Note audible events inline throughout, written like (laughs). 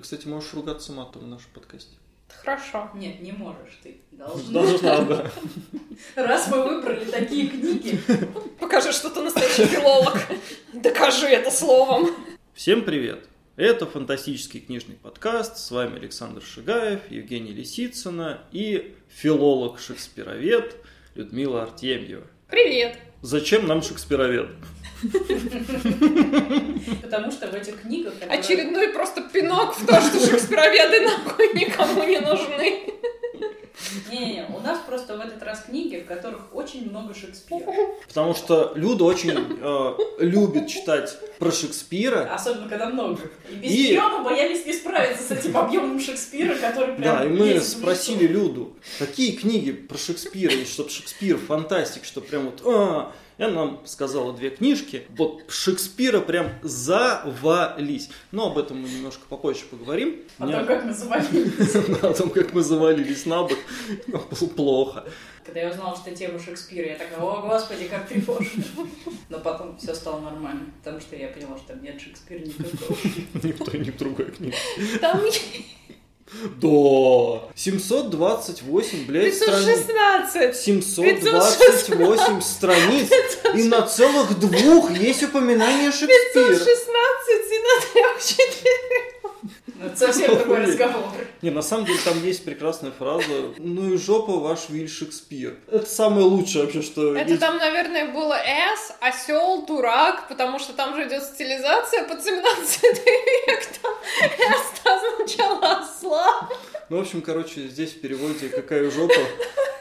Ты, кстати, можешь ругаться матом в нашем подкасте. Хорошо. Нет, не можешь ты. Должна. Должна, да. Раз мы выбрали такие книги, Покажи, что ты настоящий филолог. Докажи это словом. Всем привет! Это фантастический книжный подкаст. С вами Александр Шигаев, Евгений Лисицына и филолог-шекспировед Людмила Артемьева. Привет. Зачем нам шекспировед? Потому что в этих книгах... Очередной просто пинок в то, что шекспироведы нахуй никому не нужны. Не-не-не, у нас просто в этот раз книги, в которых очень много Шекспира. Потому что Люда очень э, любит читать про Шекспира. Особенно, когда много. И без И- нее мы боялись не справиться с этим объемом Шекспира, который прям Да, и мы спросили. Люду, какие книги про Шекспира, и чтобы Шекспир фантастик, что прям вот... «А». И она нам сказала две книжки. Вот Шекспира прям завались. Но об этом мы немножко попозже поговорим. О том, как называли. (laughs) О том, как мы завалились на бок. Плохо. Когда я узнала, что тема Шекспира, я такая, о господи, как тревожно. Но потом все стало нормально, потому что я поняла, что там нет Шекспира никакого. Никто не в другой книге. Там Да. 728, блядь, страниц. 516. 728 страниц. И на целых двух есть упоминание Шекспира. 516 и на трех четырех. Ну, это совсем другой разговор. Не, на самом деле там есть прекрасная фраза «Ну и жопа ваш Виль Шекспир». Это самое лучшее вообще, что Это есть. там, наверное, было С, осел, дурак, потому что там же идет стилизация под 17 век. Там С означало осла. Ну, в общем, короче, здесь в переводе «Какая жопа?»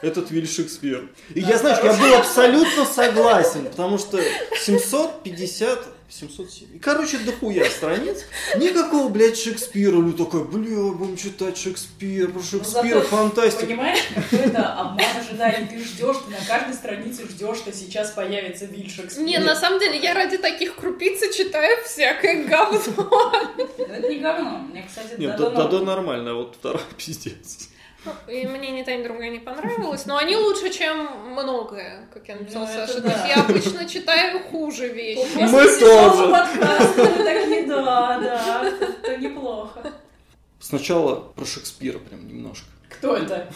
Этот Виль Шекспир. И я, знаешь, я был абсолютно согласен, потому что 750... 707. И, короче, дохуя страниц. Никакого, блядь, Шекспира. Лю такой, бля, будем читать Шекспир, про Шекспира, зато, фантастика. Понимаешь, какой это обман ожиданий. Ты ждешь, ты на каждой странице ждешь, что сейчас появится Виль Шекспир. Не, на самом деле, я ради таких крупиц читаю всякое говно. Это не говно. Мне, кстати, Нет, Дадо да, да, норм. нормально, а вот вторая (laughs) пиздец. И мне ни та, ни другая не понравилось, но они лучше, чем многое, как я написала Ну, Саша. да. То есть я обычно читаю хуже вещи. Мы тоже. подкаста мы такие, да, да, это неплохо. Сначала про Шекспира прям немножко. Кто это?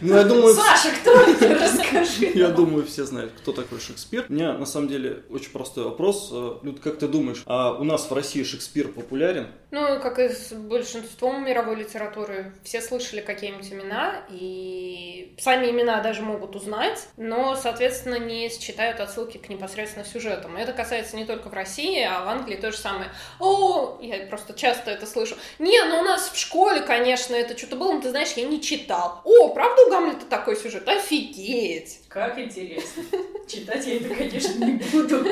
Ну, я думаю, Саша, кто это? Расскажи. Я думаю, все знают, кто такой Шекспир. У меня, на самом деле, очень простой вопрос. Э, Люд, как ты думаешь, а у нас в России Шекспир популярен? Ну, как и с большинством мировой литературы, все слышали какие-нибудь имена, и сами имена даже могут узнать, но, соответственно, не считают отсылки к непосредственно сюжетам. Это касается не только в России, а в Англии то же самое. О, я просто часто это слышу. Не, ну у нас в школе, конечно, это что-то было, но ты знаешь, я не читал. О, правда у Гамлета такой сюжет? Офигеть! Как интересно. Читать я это, конечно, не буду.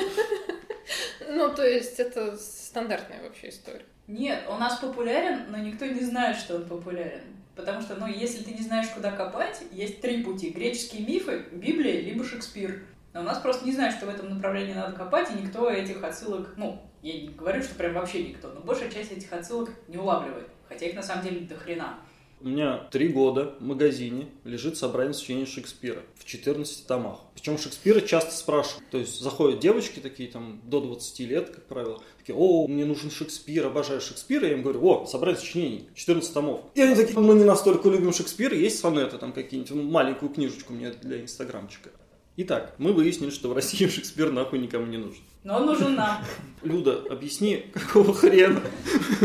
Ну, то есть это стандартная вообще история. Нет, у нас популярен, но никто не знает, что он популярен. Потому что, ну, если ты не знаешь, куда копать, есть три пути. Греческие мифы, Библия, либо Шекспир. Но у нас просто не знают, что в этом направлении надо копать, и никто этих отсылок, ну, я не говорю, что прям вообще никто, но большая часть этих отсылок не улавливает. Хотя их на самом деле до хрена. У меня три года в магазине лежит собрание сочинений Шекспира в 14 томах. Причем Шекспира часто спрашивают. То есть заходят девочки такие там до 20 лет, как правило, такие, о, мне нужен Шекспир, обожаю Шекспира. Я им говорю, о, собрание сочинений, 14 томов. И они такие, мы не настолько любим Шекспира, есть сонеты там какие-нибудь, ну, маленькую книжечку мне для инстаграмчика. Итак, мы выяснили, что в России (laughs) Шекспир нахуй никому не нужен. Но он нужен нам. Люда, объясни, (laughs) какого хрена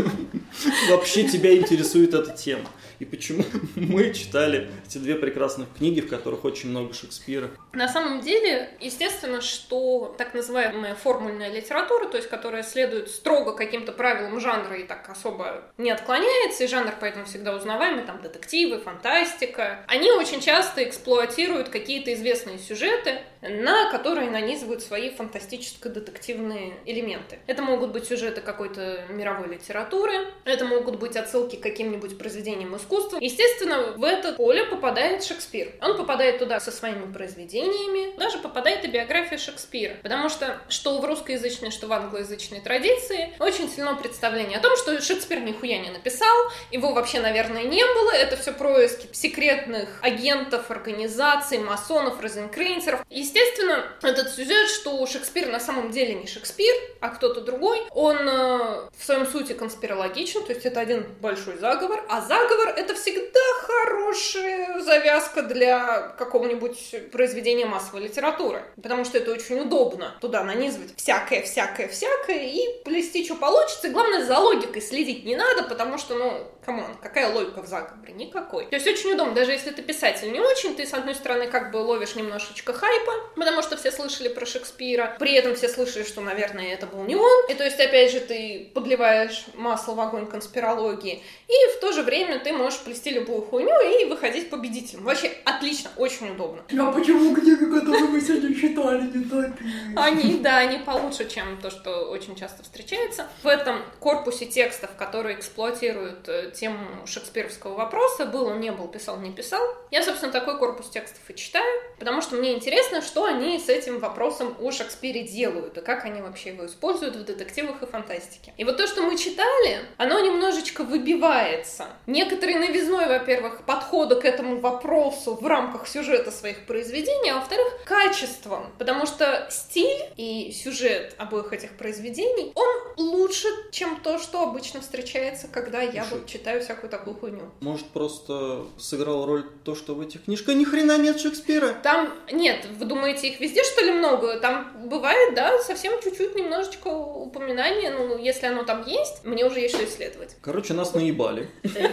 (laughs) вообще тебя интересует эта тема? И почему (laughs) мы читали эти две прекрасных книги, в которых очень много Шекспира? На самом деле, естественно, что так называемая формульная литература, то есть которая следует строго каким-то правилам жанра и так особо не отклоняется, и жанр поэтому всегда узнаваемый, там детективы, фантастика, они очень часто эксплуатируют какие-то известные сюжеты, на которые нанизывают свои фантастическо-детективные элементы. Это могут быть сюжеты какой-то мировой литературы, это могут быть отсылки к каким-нибудь произведениям искусства, искусства. Естественно, в это поле попадает Шекспир. Он попадает туда со своими произведениями, даже попадает и биография Шекспира. Потому что что в русскоязычной, что в англоязычной традиции очень сильно представление о том, что Шекспир нихуя не написал, его вообще, наверное, не было, это все происки секретных агентов, организаций, масонов, розенкрейнцеров. Естественно, этот сюжет, что Шекспир на самом деле не Шекспир, а кто-то другой, он э, в своем сути конспирологичен, то есть это один большой заговор, а заговор это всегда хорошая завязка для какого-нибудь произведения массовой литературы, потому что это очень удобно туда нанизывать всякое, всякое, всякое и плести, что получится, и главное, за логикой следить не надо, потому что, ну, come on, какая логика в заговоре? Никакой. То есть очень удобно, даже если ты писатель не очень, ты, с одной стороны, как бы ловишь немножечко хайпа, потому что все слышали про Шекспира, при этом все слышали, что, наверное, это был не он, и то есть, опять же, ты подливаешь масло в огонь конспирологии, и в то же время ты можешь плести любую хуйню и выходить победителем. Вообще отлично, очень удобно. А почему книги, которые мы сегодня читали, не такие? Они, да, они получше, чем то, что очень часто встречается. В этом корпусе текстов, которые эксплуатируют э, тему шекспировского вопроса, был он, не был, писал, не писал, я, собственно, такой корпус текстов и читаю, потому что мне интересно, что они с этим вопросом о Шекспире делают, и как они вообще его используют в детективах и фантастике. И вот то, что мы читали, оно немножечко выбивается. Некоторой новизной, во-первых, подхода к этому вопросу в рамках сюжета своих произведений, а во-вторых, качеством, потому что стиль и сюжет обоих этих произведений, он лучше, чем то, что обычно встречается, когда я Слушай, вот читаю всякую такую хуйню. Может, просто сыграл роль то, что в этих книжках ни хрена нет Шекспира? Там, нет, вы думаете, их везде, что ли, много? Там бывает, да, совсем чуть-чуть немножечко упоминания, ну, если оно там есть, мне уже есть что исследовать. Короче, нас наебали.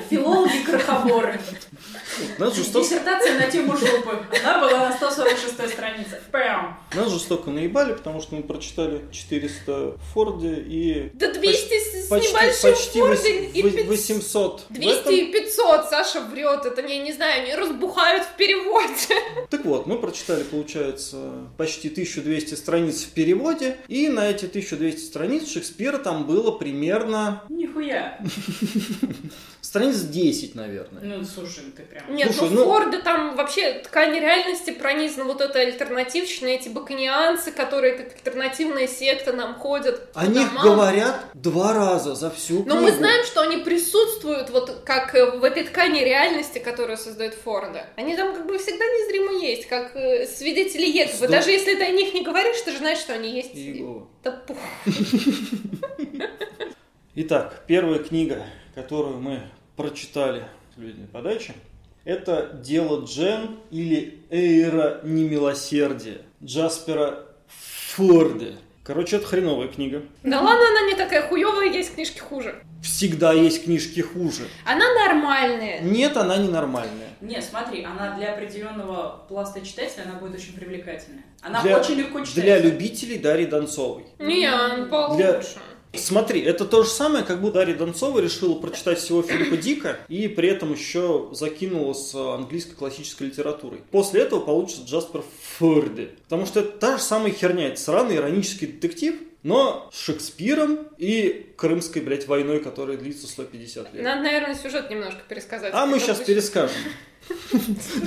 Филологи крохоборы. Нас жестоко, Диссертация на тему жопы. Она была на 146 странице. Пэм. нас жестоко наебали, потому что мы прочитали 400 в Форде и Да 200 с, с почти, небольшим почти Форде и во- 500. 800. В 200 этом- и 500, Саша врет, это, я не знаю, они разбухают в переводе. Так вот, мы прочитали, получается, почти 1200 страниц в переводе, и на эти 1200 страниц Шекспира там было примерно Нихуя. страниц 10, наверное. Ну, слушай, ты прям... Нет, Слушай, ну, ну- Форды там вообще ткань реальности пронизана, вот это альтернативщина, эти баканианцы, которые как альтернативная секта нам ходят. О них домам. говорят два раза за всю Но книгу. мы знаем, что они присутствуют вот как э, в этой ткани реальности, которую создает Форда. Они там как бы всегда незримо есть, как э, свидетели Еговы. Даже если ты о них не говоришь, ты же знаешь, что они есть. Иегова. Да пух. (laughs) Итак, первая книга, которую мы прочитали в «Людной подаче», это «Дело Джен» или «Эйра немилосердия» Джаспера Форде. Короче, это хреновая книга. Да ладно, она не такая хуевая, есть книжки хуже. Всегда есть книжки хуже. Она нормальная. Нет, она ненормальная. Не, смотри, она для определенного пласта читателя, она будет очень привлекательная. Она Для- очень легко читается. Для любителей Дарьи Донцовой. Не, она получше. Смотри, это то же самое, как будто Дарья Донцова решила прочитать всего Филиппа Дика и при этом еще закинула с английской классической литературой. После этого получится Джаспер Форде. Потому что это та же самая херня. Это сраный иронический детектив, но с Шекспиром и крымской, блядь, войной, которая длится 150 лет. Надо, наверное, сюжет немножко пересказать. А мы сейчас будет- перескажем.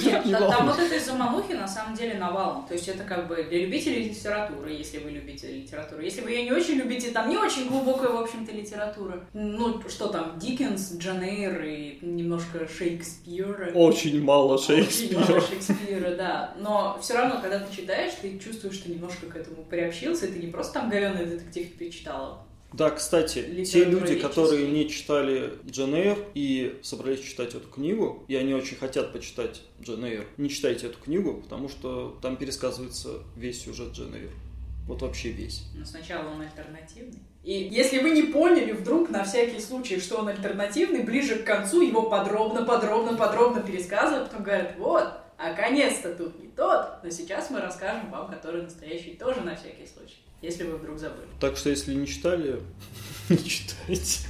Нет, там вот этой заманухи на самом деле навалом. То есть это как бы для любителей литературы, если вы любите литературу. Если вы ее не очень любите, там не очень глубокая, в общем-то, литература. Ну, что там, Диккенс, Джон Эйр и немножко Шекспира. Очень мало Очень мало Шекспира. Шекспира, да. Но все равно, когда ты читаешь, ты чувствуешь, что немножко к этому приобщился, и ты не просто там говёный детектив перечитала. Да, кстати, те люди, которые не читали Джен Эйр и собрались читать эту книгу, и они очень хотят почитать Джен Эйр, не читайте эту книгу, потому что там пересказывается весь сюжет Джен Эйр. Вот вообще весь. Но сначала он альтернативный. И если вы не поняли вдруг на всякий случай, что он альтернативный, ближе к концу его подробно, подробно, подробно пересказывают, потом говорят, вот, а конец-то тут не тот, но сейчас мы расскажем вам, который настоящий, тоже на всякий случай, если вы вдруг забыли. Так что, если не читали, (laughs) не читайте.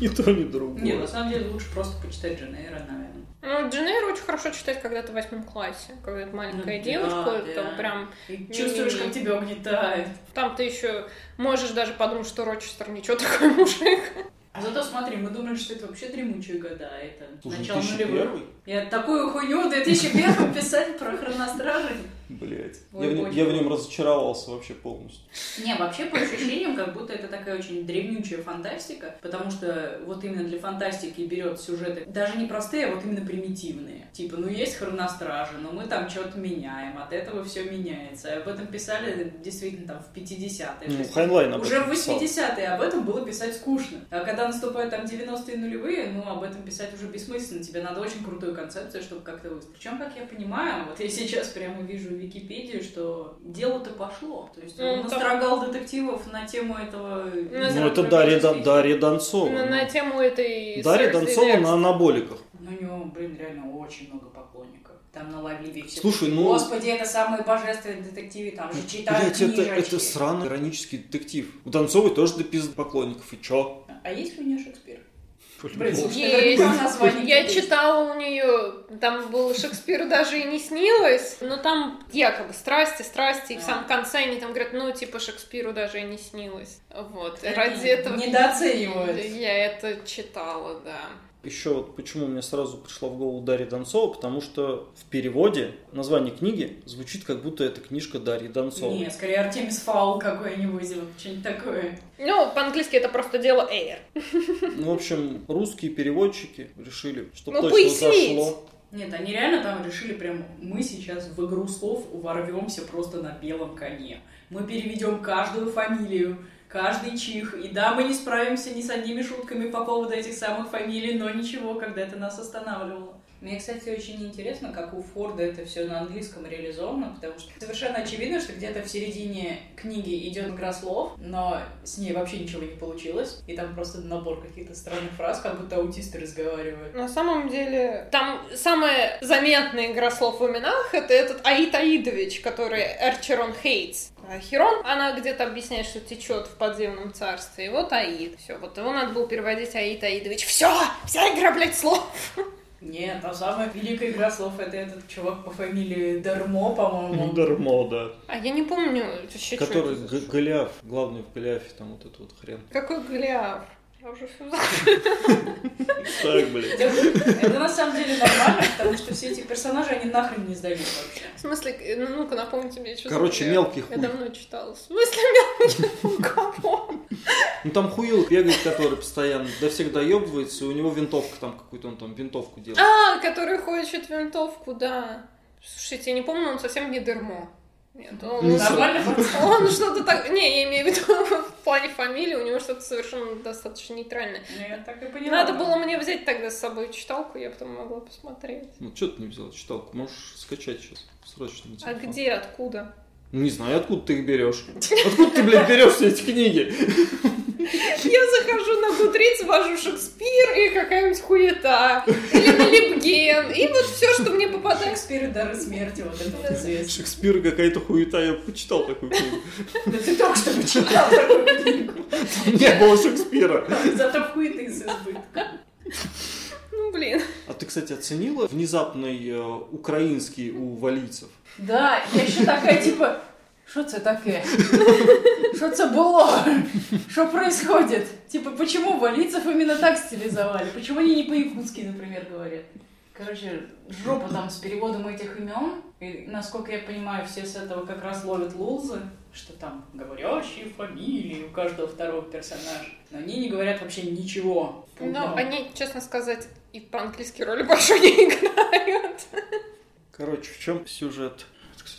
Ни то, ни другое. Не, на самом деле лучше просто почитать Джен Эйра, наверное. Ну, Джен Эйр очень хорошо читать, когда ты в восьмом классе. Когда ты маленькая Ну, девочка, да, да. прям... И чувствуешь, как тебя угнетает. Там ты еще можешь даже подумать, что Рочестер ничего такой (laughs) мужик. А зато смотри, мы думали, что это вообще дремучие года, а это Слушай, начало 2001? нулевых. Я такую хуйню в 2001 писать про хроностражей. Блять. Я, в нем- я в нем разочаровался вообще полностью. Не, вообще по ощущениям, как будто это такая очень древнючая фантастика, потому что вот именно для фантастики берет сюжеты даже не простые, а вот именно примитивные. Типа, ну есть хроностражи, но мы там что-то меняем, от этого все меняется. И об этом писали действительно там в 50-е. То Ну, Хайнлайн Уже в писал. 80-е об этом было писать скучно. А когда наступают там 90-е нулевые, ну, об этом писать уже бессмысленно. Тебе надо очень крутую концепцию, чтобы как-то выстроить. Причем, как я понимаю, вот я сейчас прямо вижу в Википедии, что дело-то пошло. То есть он Ну, там- настрогал детективов на тему этого... Ну, это Дарья, Дон- Дарья Донцова. На, на тему этой... Дарья Донцова на анаболиках. Ну, у него, блин, реально очень много поклонников. Там на Лавливе все. Слушай, ну- Господи, это самые божественные детективы, там же читают Блять, это, книжечки». это сраный иронический детектив. У Донцовой тоже до пизды поклонников. И чё? А есть ли у нее Шекспир? Есть. Я читала у нее, там был Шекспир даже и не снилось, но там якобы страсти, страсти, и в А. самом конце они там говорят, ну, типа, Шекспиру даже и не снилось. Вот, и Они ради этого... недооценивают. Я это читала, да. Еще вот почему мне сразу пришла в голову Дарья Донцова, потому что в переводе название книги звучит как будто это книжка Дарьи Донцовой. Не, скорее Артемис Фаул какой-нибудь, вот что-нибудь такое. Ну, по-английски это просто дело Эйр. Ну, в общем, русские переводчики решили, чтобы Ну, точно пояснить. зашло. Нет, они реально там решили прям, мы сейчас в игру слов ворвемся просто на белом коне. Мы переведем каждую фамилию, каждый чих. И да, мы не справимся ни с одними шутками по поводу этих самых фамилий, но ничего, когда это нас останавливало. Мне, кстати, очень интересно, как у Форда это все на английском реализовано, потому что совершенно очевидно, что где-то в середине книги идет игра слов, но с ней вообще ничего не получилось, и там просто набор каких-то странных фраз, как будто аутисты разговаривают. На самом деле, там самая заметная игра слов в именах это этот Аид Аидович, который Эрчерон Хейтс. А Херон, она где-то объясняет, что течет в подземном царстве. И вот Аид. Все, вот его надо было переводить Аид Аидович. Все, вся игра, блядь, слов. (laughs) Нет, а самая великая игра слов это этот чувак по фамилии Дармо, по-моему. Дармо, да. А я не помню еще Который Голиаф, главный в Голиафе, там вот этот вот хрен. Какой Голиаф? Я уже забыла. Так, блядь. Это на самом деле нормально, потому что все эти персонажи, они нахрен не сдают вообще. В смысле, ну, ну-ка напомните мне, что Короче, Голиаф. мелкий Я хуй. давно читала. В смысле мелкий хуй? (laughs) Кого? Ну там хуил бегает, который постоянно до всех доебывается, и у него винтовка там какую-то, он там винтовку делает. А, который хочет винтовку, да. Слушайте, я не помню, он совсем не дермо. Нет, он, Ну, Нормально, он что-то так... Не, я имею в виду в плане фамилии, у него что-то совершенно достаточно нейтральное. Ну, я так и поняла. Надо было мне взять тогда с собой читалку, я потом могла посмотреть. Ну что ты не взял читалку? Можешь скачать сейчас, срочно. на А где, откуда? Ну, Не знаю, откуда ты их берешь. Откуда ты, блядь, берешь все эти книги? Я захожу на Гудриц, ввожу Шекспир и какая-нибудь хуета. Или на Липген. И вот все, что мне попадает. Шекспир и дары смерти, вот это вот известно. Шекспир какая-то хуета, я почитал такую книгу. Да ты только что почитал такую книгу. (laughs) Не было Шекспира. Зато в хуеты с избытком. Ну, блин. А ты, кстати, оценила внезапный э, украинский у валийцев? Да, я еще такая, типа, що це таке? Що це було? Что происходит? Типа, почему валийцев именно так стилизовали? Почему они не по-якутски, например, говорят? Короче, жопа там с переводом этих имен. И, насколько я понимаю, все с этого как раз ловят лузы, что там говорящие фамилии у каждого второго персонажа. Но они не говорят вообще ничего. Но они, честно сказать, и по-английски роли большой не играют. Короче, в чем сюжет?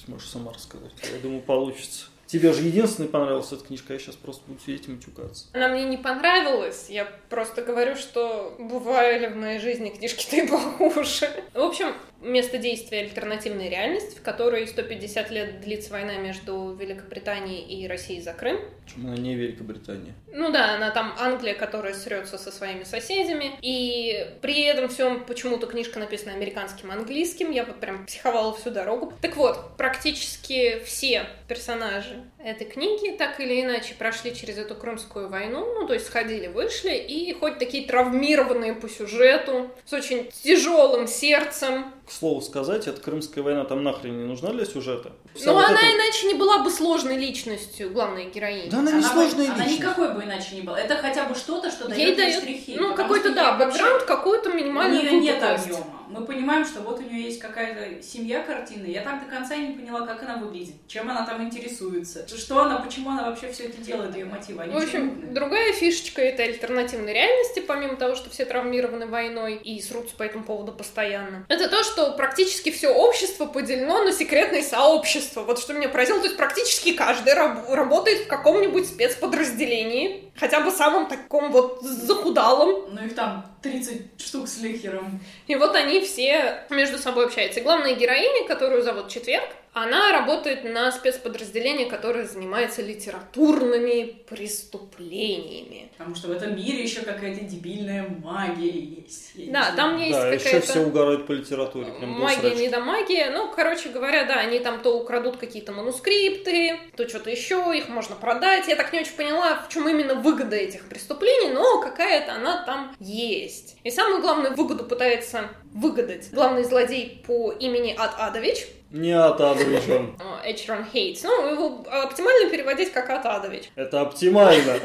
Можешь сама рассказать. Я думаю, получится. Тебе же единственный понравилась эта книжка, я сейчас просто буду сидеть и матюкаться. Она мне не понравилась. Я просто говорю, что бывали в моей жизни книжки-то (laughs) и похуже. В общем, место действия альтернативная реальность, в которой 150 лет длится война между Великобританией и Россией за Крым. Почему она не Великобритания? Ну да, она там Англия, которая срется со своими соседями. И при этом всем почему-то книжка написана американским английским. Я вот прям психовала всю дорогу. Так вот, практически все персонажи этой книги так или иначе прошли через эту Крымскую войну. Ну, то есть сходили, вышли. И хоть такие травмированные по сюжету, с очень тяжелым сердцем, К слову сказать, эта Крымская война там нахрен не нужна для сюжета. Вся Но вот она эта- иначе не была бы сложной личностью, главной героини. Да она не Она бы- сложная Она личность. никакой бы иначе не была. Это хотя бы что-то, что дает Ей ей дает, штрихи. ну, какой-то, да, вообще- бэкграунд, какую-то У минимальную нее нет объема. Мы понимаем, что вот у нее есть какая-то семья картины. Я так до конца и не поняла, как она выглядит, чем она там интересуется, что она, почему она вообще все это делает, ее мотивы. Они В общем, нудные. другая фишечка этой альтернативной реальности, помимо того, что все травмированы войной и срутся по этому поводу постоянно, это то, что практически все общество поделено на секретные сообщества. Вот что меня поразило, то есть практически каждый раб- работает в каком-нибудь спецподразделении, хотя бы самом таком вот захудалом, Ну их там 30 штук с лихером. и вот они все между собой общаются. И главная героиня, которую зовут Четверг, она работает на спецподразделении, которое занимается литературными преступлениями. Потому что в этом мире еще какая-то дебильная магия есть. Да, знаю. там есть Да, еще какая-то... все угорают по литературе. Прям Магия, не до магии. Ну, короче говоря, да, они там то украдут какие-то манускрипты, то что-то еще, их можно продать. Я так не очень поняла, в чем именно выгода этих преступлений, но какая-то она там есть. И самую главную выгоду пытается выгадать главный злодей по имени Ад Адович, Не Атадович он. э, Эчрон Хейтс. Ну, его оптимально переводить как Ад Адович. Это оптимально.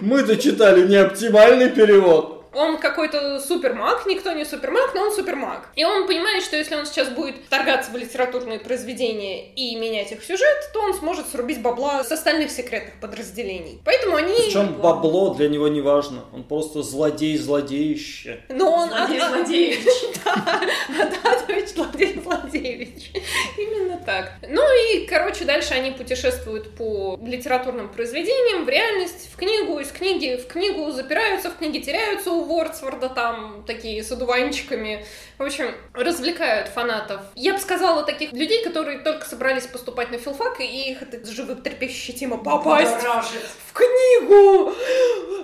Мы-то читали не оптимальный перевод. Он какой-то супермаг, никто не супермаг, но он супермаг. И он понимает, что если он сейчас будет торгаться в литературные произведения и менять их в сюжет, то он сможет срубить бабла с остальных секретных подразделений. Поэтому они... Причем бабло для него не важно. Он просто злодей-злодеище. Но он... Злодей, Ад- злодеевич. (laughs) Ададович, злодей Злодеевич. Именно так. Ну и, короче, дальше они путешествуют по литературным произведениям, в реальность, в книгу, из книги в книгу запираются, в книге теряются Вордсворда там такие с одуванчиками. В общем, развлекают фанатов. Я бы сказала таких людей, которые только собрались поступать на филфак, и их это животрепещущая тема попасть Будоражит. в книгу!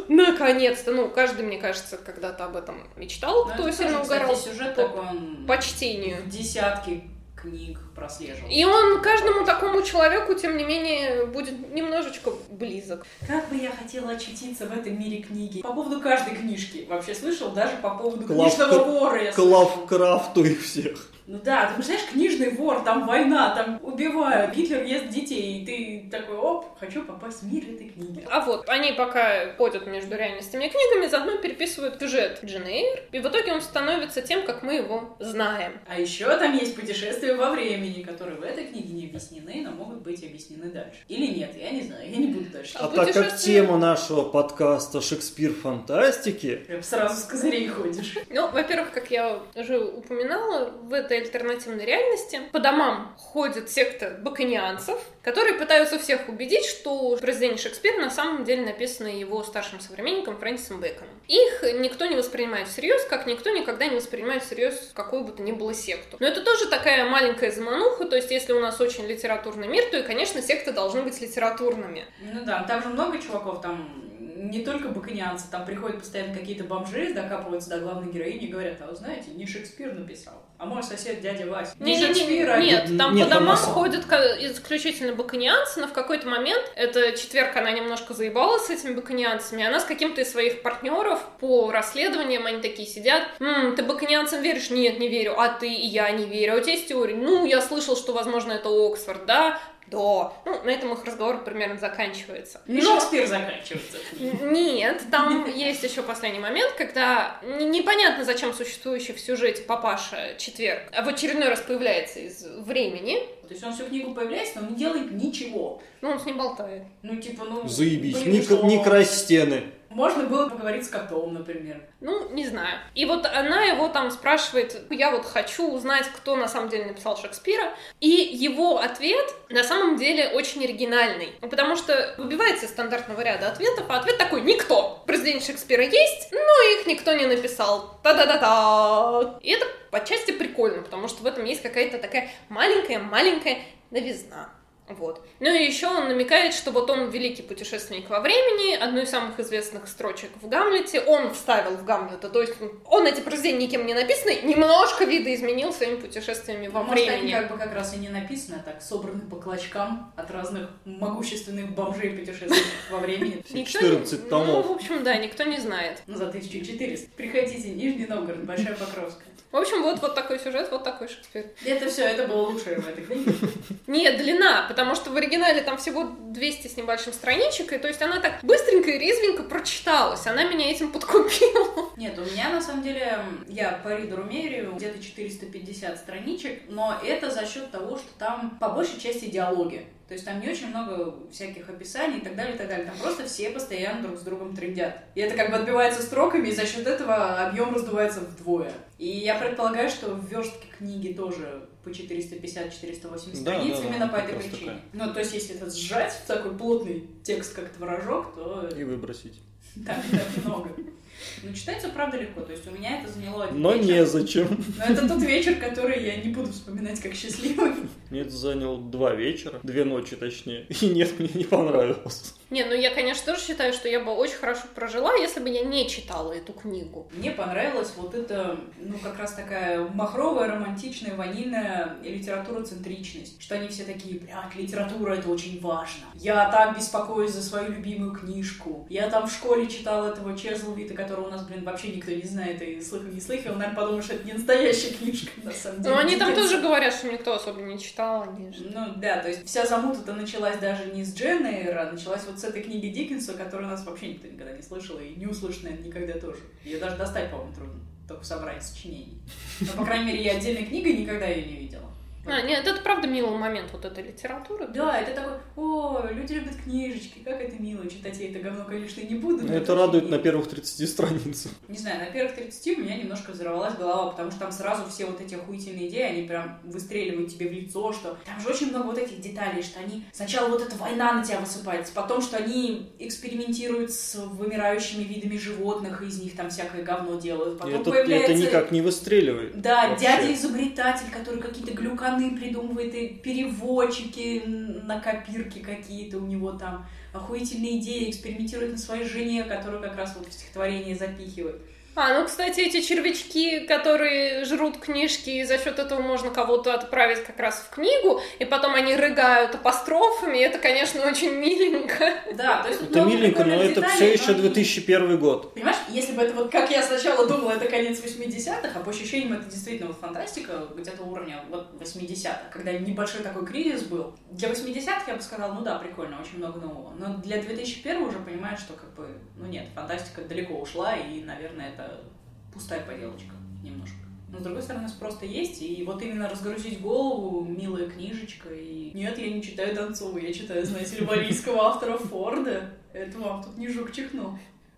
Наконец-то! Ну, каждый, мне кажется, когда-то об этом мечтал, Ну, кто сильно тоже, кстати, угорал. сюжет по такой, он почтению. в десятки книг прослеживал. И он каждому такому человеку, тем не менее, будет немножечко близок. Как бы я хотела очутиться в этом мире книги. По поводу каждой книжки. Вообще слышал? Даже по поводу Клав- книжного вора я К слышал. Лавкрафту их всех. Ну да, ты представляешь, книжный вор, там война, там убивают, Гитлер ест детей, и ты такой, оп, хочу попасть в мир этой книги. А вот, они пока ходят между реальностями и книгами, заодно переписывают сюжет Джин Эйр, и в итоге он становится тем, как мы его знаем. А еще там есть путешествия во времени, которые в этой книге не объяснены, но могут быть объяснены дальше. Или нет, я не знаю, я не буду дальше. А А так как тема нашего подкаста «Шекспир фантастики», Прям сразу с козырей ходишь. Ну, во-первых, как я уже упоминала, в этой альтернативной реальности по домам ходит секта баконианцев, которые пытаются всех убедить, что произведение Шекспира на самом деле написано его старшим современником Фрэнсисом Бэконом. Их никто не воспринимает всерьез, как никто никогда не воспринимает всерьез какую бы то ни было секту. Но это тоже такая маленькая замануха, то есть если у нас очень литературный мир, то и, конечно, секты должны быть литературными. Ну да, там же много чуваков, там не только баконианцы, там приходят постоянно какие-то бомжи, докапываются до главной героини и говорят, а вы знаете, не Шекспир написал, а мой сосед дядя Вася. Не, Не-не-не, Шекспир, а Нет, там Нет, по домам самом- ходят исключительно баконианцы, но в какой-то момент, эта четверка, она немножко заебалась с этими баконианцами, она с каким-то из своих партнеров по расследованиям, они такие сидят, «М, ты баконианцам веришь? Нет, не верю. А ты и я не верю. А у тебя есть теория? Ну, я слышал, что, возможно, это Оксфорд, да? Да. Ну, на этом их разговор примерно заканчивается. И Но- Шекспир заканчивается. нет, там есть еще последний момент, когда непонятно, зачем существующий в сюжете папаша четверг а в очередной раз появляется из времени. То есть он всю книгу появляется, но не делает ничего. Ну, он с ним болтает. Ну, типа, ну... заебись, не, не красть стены. Можно было поговорить с котом, например. Ну, не знаю. И вот она его там спрашивает, я вот хочу узнать, кто на самом деле написал Шекспира. И его ответ на самом деле очень оригинальный. Ну, Потому что выбивается из стандартного ряда ответов, а ответ такой «Никто». Произведение Шекспира есть, но их никто не написал. Та-да-да-да. И это по части прикольно, потому что в этом есть какая-то такая маленькая-маленькая новизна. Вот. Ну и еще он намекает, что вот он великий путешественник во времени, одну из самых известных строчек в Гамлете он вставил в Гамлета, то есть он эти произведения никем не написаны, немножко видоизменил своими путешествиями во Ну, Может, времени. они как бы как раз и не написаны, а так собраны по клочкам от разных могущественных бомжей путешественников во времени. Все (laughs) Никто 14 не- томов. Ну, в общем, да, никто не знает. Ну, за 1400. Приходите, Нижний Новгород, Большая Покровская. В общем, вот, вот такой сюжет, вот такой Шекспир. Это все, это было лучшее в этой книге. Нет, длина, потому что в оригинале там всего 200 с небольшим страничек, и то есть она так быстренько и резвенько прочиталась, она меня этим подкупила. Нет, у меня на самом деле, я по ридеру меряю где-то 450 страничек, но это за счет того, что там по большей части диалоги. То есть там не очень много всяких описаний и так далее, и так далее. Там просто все постоянно друг с другом трендят. И это как бы отбивается строками, и за счет этого объем раздувается вдвое. И я предполагаю, что в верстке книги тоже по 450-480 Да, страниц да, да, именно по этой причине. такая. Ну, то есть, если это сжать в такой плотный текст, как творожок, то И выбросить. (laughs) так много. Но читается, правда, легко. То есть у меня это заняло один Но вечер. незачем. Но это тот вечер, который я не буду вспоминать как счастливый. Мне это заняло два вечера, две ночи точнее. И нет, мне не понравилось. Не, ну я, конечно, тоже считаю, что я бы очень хорошо прожила, если бы я не читала эту книгу. Мне понравилась вот эта, ну, как раз такая махровая, романтичная, ванильная литература-центричность. Что они все такие, блядь, литература — это очень важно. Я так беспокоюсь за свою любимую книжку. Я там в школе читал этого Чезлвита, которого у нас, блин, вообще никто не знает и слыхом не слыхал. Наверное, подумал, что это не настоящая книжка, на самом деле. Ну, они там тоже говорят, что никто особо не читал, они же... Ну да, то есть вся замута-то началась даже не с Джен Эйра, а началась вот с этой книги Диккенса, которую у нас вообще никто никогда не слышал и не услышит, наверное, никогда тоже. Ее даже достать, по-моему, трудно, только в собрании сочинений. Но, по крайней мере, я отдельной книгой никогда ее не видела. А, нет, это правда милый момент вот этой литературы. Да, это такой, о, книжечки, как это мило, читать я это говно, конечно, не буду. но Но это радует на первых 30 страницах. Не знаю, на первых 30 у меня немножко взорвалась голова, потому что там сразу все вот эти охуительные идеи, они прям выстреливают тебе в лицо, что там же очень много вот этих деталей, что они сначала вот эта война на тебя высыпается, потом, что они экспериментируют с вымирающими видами животных, и из них там всякое говно делают, потом это, появляется... это никак не выстреливает. Да, вообще. дядя-изобретатель, который какие-то глюканы придумывает, и переводчики на копирке какие-то у него там, охуительные идеи, экспериментирует на своей жене, которую как раз вот в стихотворение запихивает. А, ну, кстати, эти червячки, которые жрут книжки, и за счет этого можно кого-то отправить как раз в книгу, и потом они рыгают апострофами, это, конечно, очень миленько. Да, то есть Это миленько, но это все еще но они- 2001 год. Понимаешь, если бы это вот, как я сначала думала, это конец 80-х, а по ощущениям это действительно вот фантастика где-то уровня вот 80-х, когда небольшой такой кризис был. Для 80-х я бы сказала, ну да, прикольно, очень много нового. Но для 2001 уже понимаешь, что как бы, ну нет, фантастика далеко ушла, и, наверное, это пустая поделочка немножко. Но, с другой стороны, спрос просто есть, и вот именно разгрузить голову, милая книжечка, и... Нет, я не читаю Донцову, я читаю, знаете ли, валийского автора Форда. Это вам тут не жук чихнул.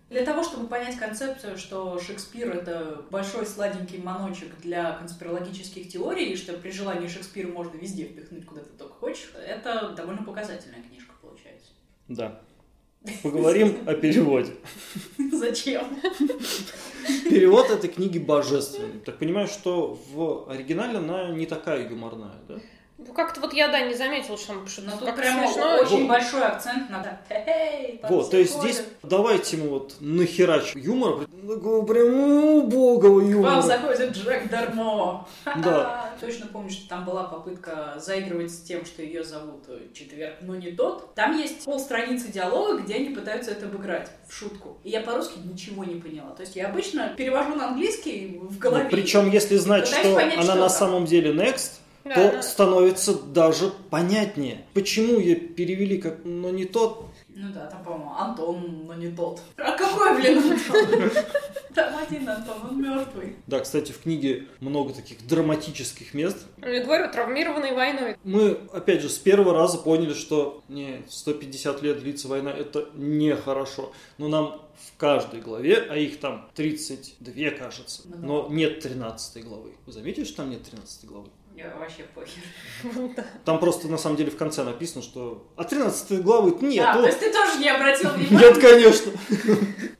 Для того, чтобы понять концепцию, что Шекспир — это большой сладенький маночек для конспирологических теорий, и что при желании Шекспира можно везде впихнуть, куда ты только хочешь, это довольно показательная книжка получается. Да. Поговорим о переводе. Зачем? Перевод этой книги божественный. Так понимаю, что в оригинале она не такая юморная, да? Ну, как-то вот я, да, не заметила, что он что-то Ну, прямо смешно. очень Вот. большой акцент на «Хе-хей, там Вот, то есть ходят». здесь давайте мы вот нахерач юмора, такого прям убогого К юмора. вам заходит Джек Дармо. Да. (laughs) Точно помню, что там была попытка заигрывать с тем, что ее зовут э, Четверг, но не тот. Там есть полстраницы диалога, где они пытаются это обыграть в шутку. И я по-русски ничего не поняла. То есть я обычно перевожу на английский в голове. Причем, если знать, что понять, она что на там. самом деле next, Да, то да. становится даже понятнее. Почему ее перевели как, но не тот? Ну да, там, по-моему, Антон, но не тот. А какой, блин, Антон? (laughs) Там один Антон, он мертвый. Да, кстати, в книге много таких драматических мест. Я говорю, травмированной войной. Мы, опять же, с первого раза поняли, что не 150 лет длится война, это нехорошо. Но нам в каждой главе, а их там 32, кажется, Ну но нет 13 главы. Вы заметили, что там нет 13 главы? Я вообще похер. Там просто на самом деле в конце написано, что а 13 главы нет. А, то есть ты тоже не обратил (laughs) внимания? Нет, конечно.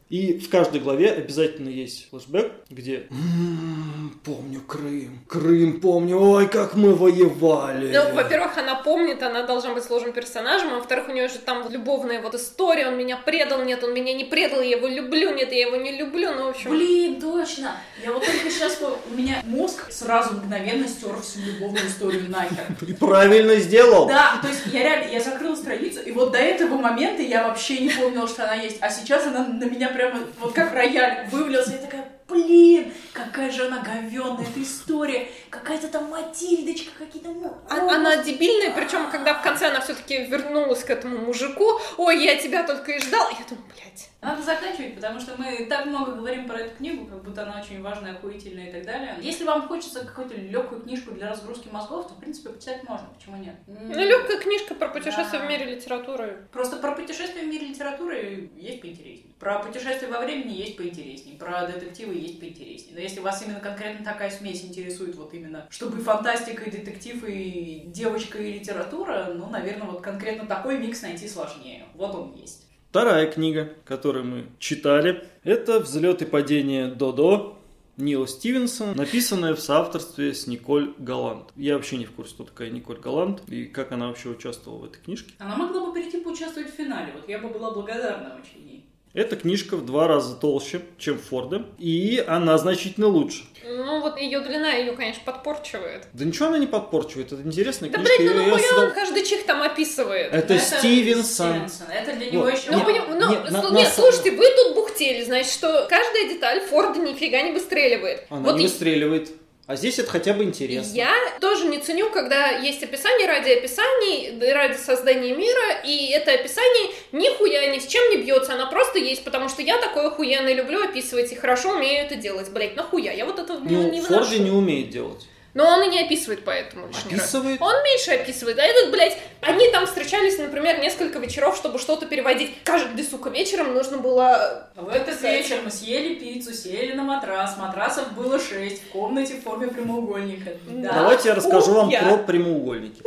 И в каждой главе обязательно есть флешбэк, где «М-м, помню Крым, Крым помню, ой, как мы воевали. Ну, во-первых, она помнит, она должна быть сложным персонажем, а во-вторых, у нее же там любовная вот история, он меня предал, нет, он меня не предал, я его люблю, нет, я его не люблю, ну, в общем... Блин, точно! Я вот только сейчас, у меня мозг сразу мгновенно стер всю любовную историю нахер. И (laughs) правильно сделал. Да, то есть я реально, я закрыла страницу, и вот до этого момента я вообще не помнила, что она есть, а сейчас она на меня прямо вот как рояль вывалился, я такая, блин, какая же она говенная, эта история, какая-то там Матильдочка, какие-то... А- Она дебильная, причем, когда в конце она все-таки вернулась к этому мужику, ой, я тебя только и ждал, я думаю, блядь. Надо заканчивать, потому что мы так много говорим про эту книгу, как будто она очень важная, охуительная и так далее. Если вам хочется какую-то легкую книжку для разгрузки мозгов, то, в принципе, почитать можно, почему нет? Ну, легкая книжка про путешествие Да. в мире литературы. Просто про путешествия в мире литературы есть поинтереснее. Про путешествия во времени есть поинтереснее. Про детективы есть поинтереснее. Но если вас именно конкретно такая смесь интересует, вот именно, чтобы фантастика, и детектив, и девочка, и литература, ну, наверное, вот конкретно такой микс найти сложнее. Вот он есть. Вторая книга, которую мы читали, это «Взлет и падение Додо» Нила Стивенсона, написанная в соавторстве с Николь Галант. Я вообще не в курсе, кто такая Николь Галант и как она вообще участвовала в этой книжке. Она могла бы перейти поучаствовать в финале. Вот я бы была благодарна очень ей. Эта книжка в два раза толще, чем Форда, и она значительно лучше. Ну, вот ее длина ее, конечно, подпорчивает. Да ничего она не подпорчивает, это интересная Да, книжка. блядь, ну я её нахуя он каждый чих там описывает? Это Но Стивенсон. Стивенсон. Это для него Вот. еще... Ну, Не, поним- ну, не, слу- на- нет, на- слушайте, вы тут бухтели, значит, что каждая деталь Форда нифига не выстреливает. Она вот не и- выстреливает. А здесь это хотя бы интересно. Я тоже не ценю, когда есть описание ради описаний, ради создания мира, и это описание нихуя ни с чем не бьется, она просто есть, потому что я такое охуенно люблю описывать и хорошо умею это делать. Блять, нахуя? Я вот это не, Ну, не Форди выношу. не умеет делать. Но он и не описывает поэтому лишний раз. Описывает. Он меньше описывает, а этот, блядь, они там встречались, например, несколько вечеров, чтобы что-то переводить. Каждый, сука, вечером нужно было... В этот Писать. вечер мы съели пиццу, сели на матрас. Матрасов было шесть в комнате в форме прямоугольника. Да. Давайте я расскажу вам Хуя. про прямоугольники.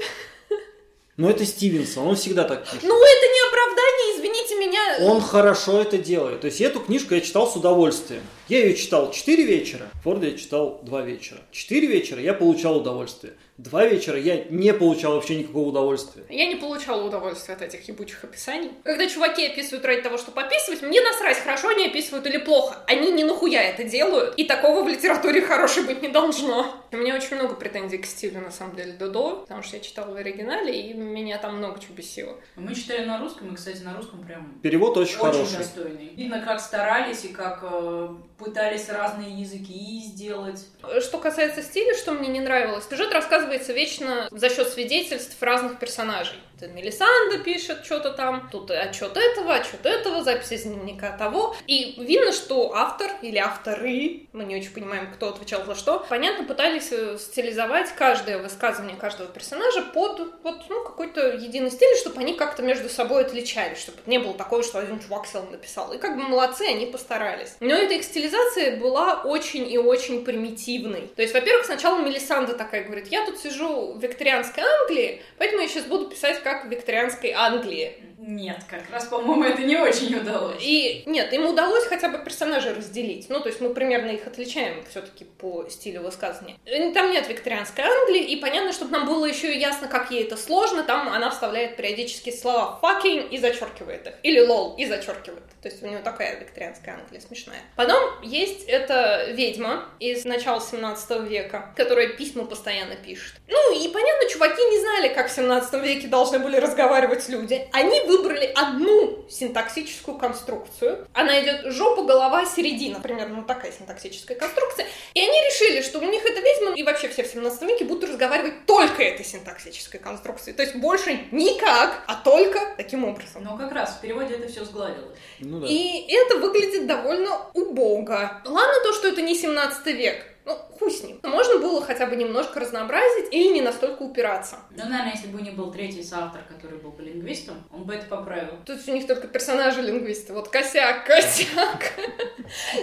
Но это Стивенсон, он всегда так пишет. Ну, это не оправдание, извините меня. Он хорошо это делает. То есть эту книжку я читал с удовольствием. Я ее читал 4 вечера, Форда я читал 2 вечера. 4 вечера я получал удовольствие. Два вечера я не получал вообще никакого удовольствия. Я не получала удовольствия от этих ебучих описаний. Когда чуваки описывают ради того, чтобы описывать, мне насрать, хорошо они описывают или плохо. Они не нахуя это делают. И такого в литературе хорошей быть не должно. У меня очень много претензий к стилю, на самом деле, Додо, потому что я читала в оригинале, и меня там много чего бесило. Мы читали на русском, и, кстати, на русском прям Перевод очень, очень хороший. достойный. Видно, как старались и как э, пытались разные языки сделать. Что касается стиля, что мне не нравилось, сюжет рассказывается вечно за счет свидетельств разных персонажей. Мелисанда пишет что-то там, тут отчет этого, отчет этого, запись из дневника того. И видно, что автор или авторы, мы не очень понимаем, кто отвечал за что, понятно, пытались э, стилизовать каждое высказывание каждого персонажа под вот, ну, какой-то единый стиль, чтобы они как-то между собой отличались, чтобы не было такого, что один чувак сел написал. И как бы молодцы, они постарались. Но эта их стилизация была очень и очень примитивной. То есть, во-первых, сначала Мелисанда такая говорит, я тут сижу в викторианской Англии, поэтому я сейчас буду писать как в викторианской Англии. Нет, как раз, по-моему, это не очень удалось. И нет, им удалось хотя бы персонажей разделить. Ну, то есть мы примерно их отличаем все-таки по стилю высказывания. Э, Там нет викторианской Англии, и понятно, чтобы нам было еще ясно, как ей это сложно, там она вставляет периодически слова fucking и зачеркивает их. Или лол и зачеркивает. То есть у нее такая викторианская Англия смешная. Потом есть эта ведьма из начала 17 века, которая письма постоянно пишет. Ну, и понятно, чуваки не знали, как в 17 веке должны были разговаривать люди. Они выбрали одну синтаксическую конструкцию. Она идет жопа, голова, середина. Примерно вот такая синтаксическая конструкция. И они решили, что у них эта ведьма и вообще все в 17 веке будут разговаривать только этой синтаксической конструкцией. То есть больше никак, а только таким образом. Но как раз в переводе это все сгладилось. Ну да. И это выглядит довольно убого. Ладно то, что это не 17 век. Ну, хуй с ним. Можно было хотя бы немножко разнообразить или не настолько упираться. Ну, наверное, если бы не был третий соавтор, который был бы лингвистом, он бы это поправил. Тут у них только персонажи-лингвисты. Вот косяк, (laughs) косяк.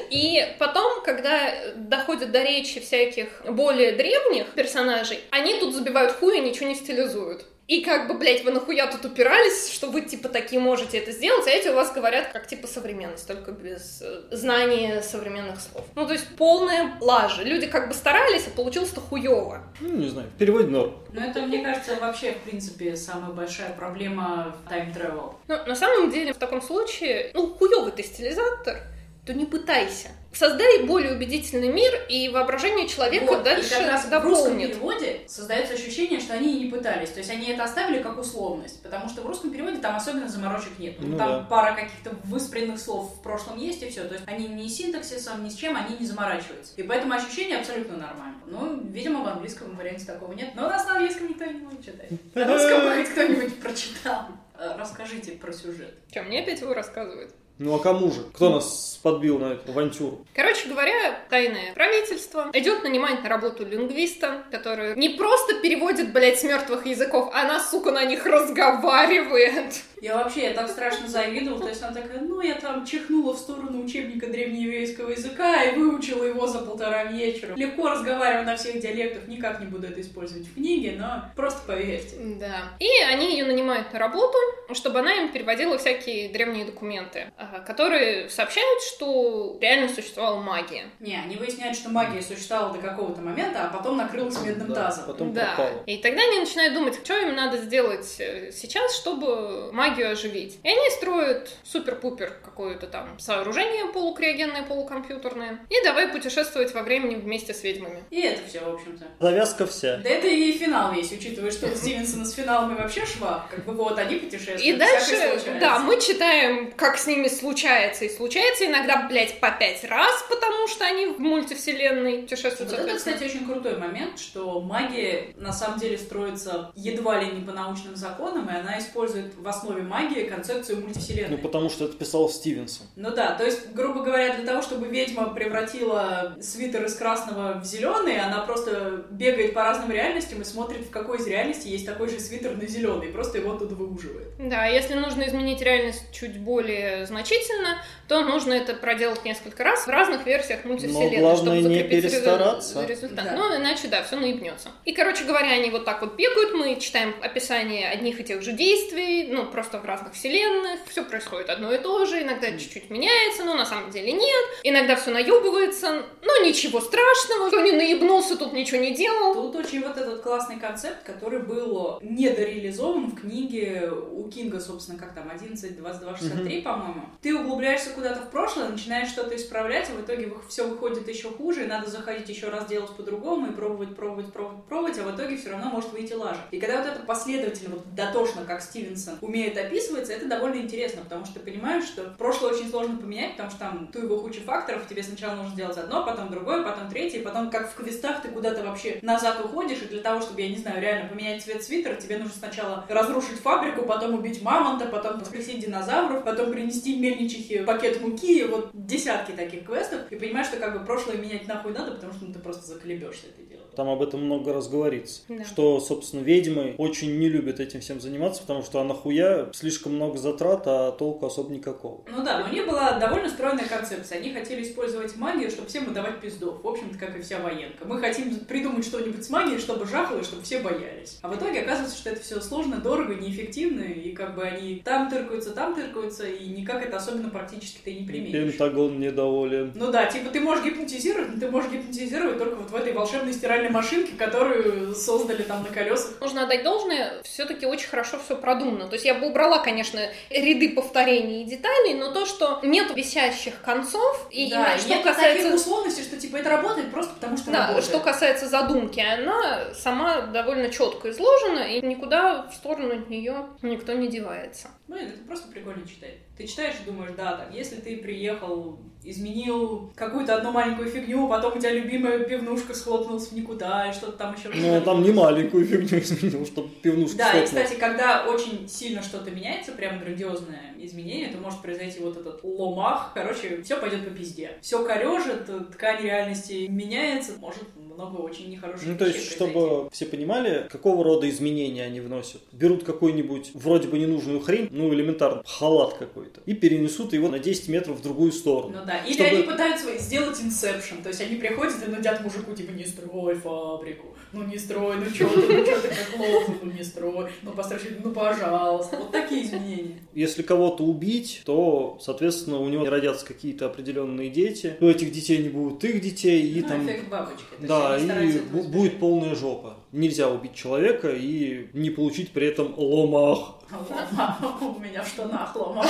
И потом, когда доходит до речи всяких более древних персонажей, они тут забивают хуй и ничего не стилизуют. И как бы, блядь, вы нахуя тут упирались, что вы, типа, такие можете это сделать, а эти у вас говорят как, типа, современность, только без э, знания современных слов. Ну, то есть полная лажа. Люди как бы старались, а получилось-то хуево. Ну, не знаю, в переводе норм. Ну, это, мне кажется, вообще, в принципе, самая большая проблема в time travel. Ну, на самом деле, в таком случае, ну, хуёвый ты стилизатор, то не пытайся. Создай более убедительный мир, и воображение человека Вот, дальше и как раз в русском переводе создается ощущение, что они и не пытались. То есть они это оставили как условность. Потому что в русском переводе там особенно заморочек нет. Ну, Ну там да. пара каких-то выспренных слов в прошлом есть, и все. То есть они ни синтаксисом, ни с чем, они не заморачиваются. И поэтому ощущение абсолютно нормально. Ну, видимо, в английском варианте такого нет. Но у нас на английском никто не может читать. На русском (laughs) хоть кто-нибудь прочитал. Э, Расскажите про сюжет. Че, мне опять его рассказывают? Ну а кому же? Кто нас подбил на эту авантюру? Короче говоря, тайное правительство идет нанимать на работу лингвиста, который не просто переводит, блядь, с мертвых языков, она, сука, на них разговаривает. Я вообще, я так страшно завидовала, то есть она такая, ну, я там чихнула в сторону учебника древнееврейского языка и выучила его за полтора вечера. Легко разговариваю на всех диалектах, никак не буду это использовать в книге, но просто поверьте. Да. И они ее нанимают на работу, чтобы она им переводила всякие древние документы, ага, которые сообщают, что реально существовала магия. Не, они выясняют, что магия существовала до какого-то момента, а потом накрылась медным Да, тазом. Потом да. пропала. И тогда они начинают думать, что им надо сделать э, сейчас, чтобы магию оживить. И они строят супер-пупер какое-то там сооружение полукриогенное, полукомпьютерное. И давай путешествовать во времени вместе с ведьмами. И это все, в общем-то. Завязка вся. Да это и финал есть, учитывая, что у Стивенсона с финалами вообще швах. Как бы вот, они путешествуют. И дальше, да, мы читаем, как с ними случается. И случается иногда, блядь, по пять раз, потому что они в мультивселенной путешествуют. Вот это, кстати, очень крутой момент, что магия на самом деле строится едва ли не по научным законам, и она использует в основе магии концепцию мультивселенной. Ну потому что это писал Стивенсон. Ну да, то есть, грубо говоря, для того, чтобы ведьма превратила свитер из красного в зеленый, она просто бегает по разным реальностям и смотрит, в какой из реальностей есть такой же свитер на зеленый, просто его оттуда выуживает. Да, если нужно изменить реальность чуть более значительно, то нужно это проделать несколько раз в разных версиях мультивселенной, Но главное чтобы не закрепить перестараться. результат. Да. Ну, иначе, да, все наебнется. И, короче говоря, они вот так вот бегают, мы читаем описание одних и тех же действий, ну, просто в разных вселенных, все происходит одно и то же, иногда чуть-чуть меняется, но на самом деле нет, иногда все наебывается, но ничего страшного, кто не наебнулся, тут ничего не делал. Тут очень вот этот классный концепт, который был недореализован в книге у Кинга, собственно, как там, 11, 22, 63, по-моему. Ты углубляешься куда-то в прошлое, начинаешь что-то исправлять, а в итоге все выходит еще хуже, и надо заходить еще раз делать по-другому и пробовать, пробовать, пробовать, пробовать, а в итоге все равно может выйти лажа. И когда вот это последовательно, вот дотошно, как Стивенсон умеет описываться, это довольно интересно, потому что ты понимаешь, что прошлое очень сложно поменять, потому что там ту его куча факторов, тебе сначала нужно сделать одно, потом другое, потом третье, потом как в квестах ты куда-то вообще назад уходишь, и для того, чтобы, я не знаю, реально поменять цвет свитера, тебе нужно сначала разрушить фабрику, потом убить мамонта, потом воскресить динозавров, потом принести мельничихе пакет муки, вот десятки таких квестов, и понимаешь, что как бы прошлое менять нахуй надо, потому что ну, ты просто заколебешься это делать. Там об этом много раз говорится. Да. Что, собственно, ведьмы очень не любят этим всем заниматься, потому что а нахуя слишком много затрат, а толку особо никакого. Ну да, но у них была довольно стройная концепция. Они хотели использовать магию, чтобы всем выдавать пиздов. В общем-то, как и вся военка. Мы хотим придумать что-нибудь с магией, чтобы жахало, и чтобы все боялись. А в итоге оказывается, что это все сложно, дорого, неэффективно, и как бы они там тыркаются, там тыркаются, и никак это особенно практически ты не применишь. Пентагон недоволен. Ну да, типа ты можешь гипнотизировать, но ты можешь гипнотизировать только вот в этой волшебной стиральной машинке, которую создали там на колесах. Нужно отдать должное, все-таки очень хорошо все продумано. То есть я бы убрала, конечно, ряды повторений и деталей, но то, что нет висящих концов, и да, именно что нет касается... таких условностей, что типа это работает просто потому, что Да, работает. что касается задумки, она сама довольно четко изложена, и никуда в сторону от нее никто не девается. Блин, это просто прикольно читать. Ты читаешь и думаешь, да, там, если ты приехал, изменил какую-то одну маленькую фигню, потом у тебя любимая пивнушка схлопнулась в никуда, и что-то там еще... Ну, там не маленькую фигню (laughs) изменил, чтобы пивнушку Да, и, схлопнуть. кстати, когда очень сильно что-то меняется, прям грандиозное изменения, то может произойти вот этот ломах. Короче, все пойдет по пизде. Все корежит, ткань реальности меняется, может много очень нехороших Ну, то есть, чтобы произойти. все понимали, какого рода изменения они вносят. Берут какую-нибудь вроде бы ненужную хрень, ну, элементарно, халат какой-то, и перенесут его на 10 метров в другую сторону. Ну да, или Чтобы- они пытаются сделать инсепшн, то есть они приходят и нудят мужику, типа, не строй фабрику, ну не строй, ну чё ты, ну чё ты как лох, ну не строй, ну построй, ну пожалуйста, вот такие изменения. Если кого-то убить, то, соответственно, у него родятся какие-то определенные дети. У этих детей не будут их детей, и ну, там... эффект бабочки. Да, и будет полная жопа. Нельзя убить человека и не получить при этом ломах. Лома, (laughs) у меня в штанах лома.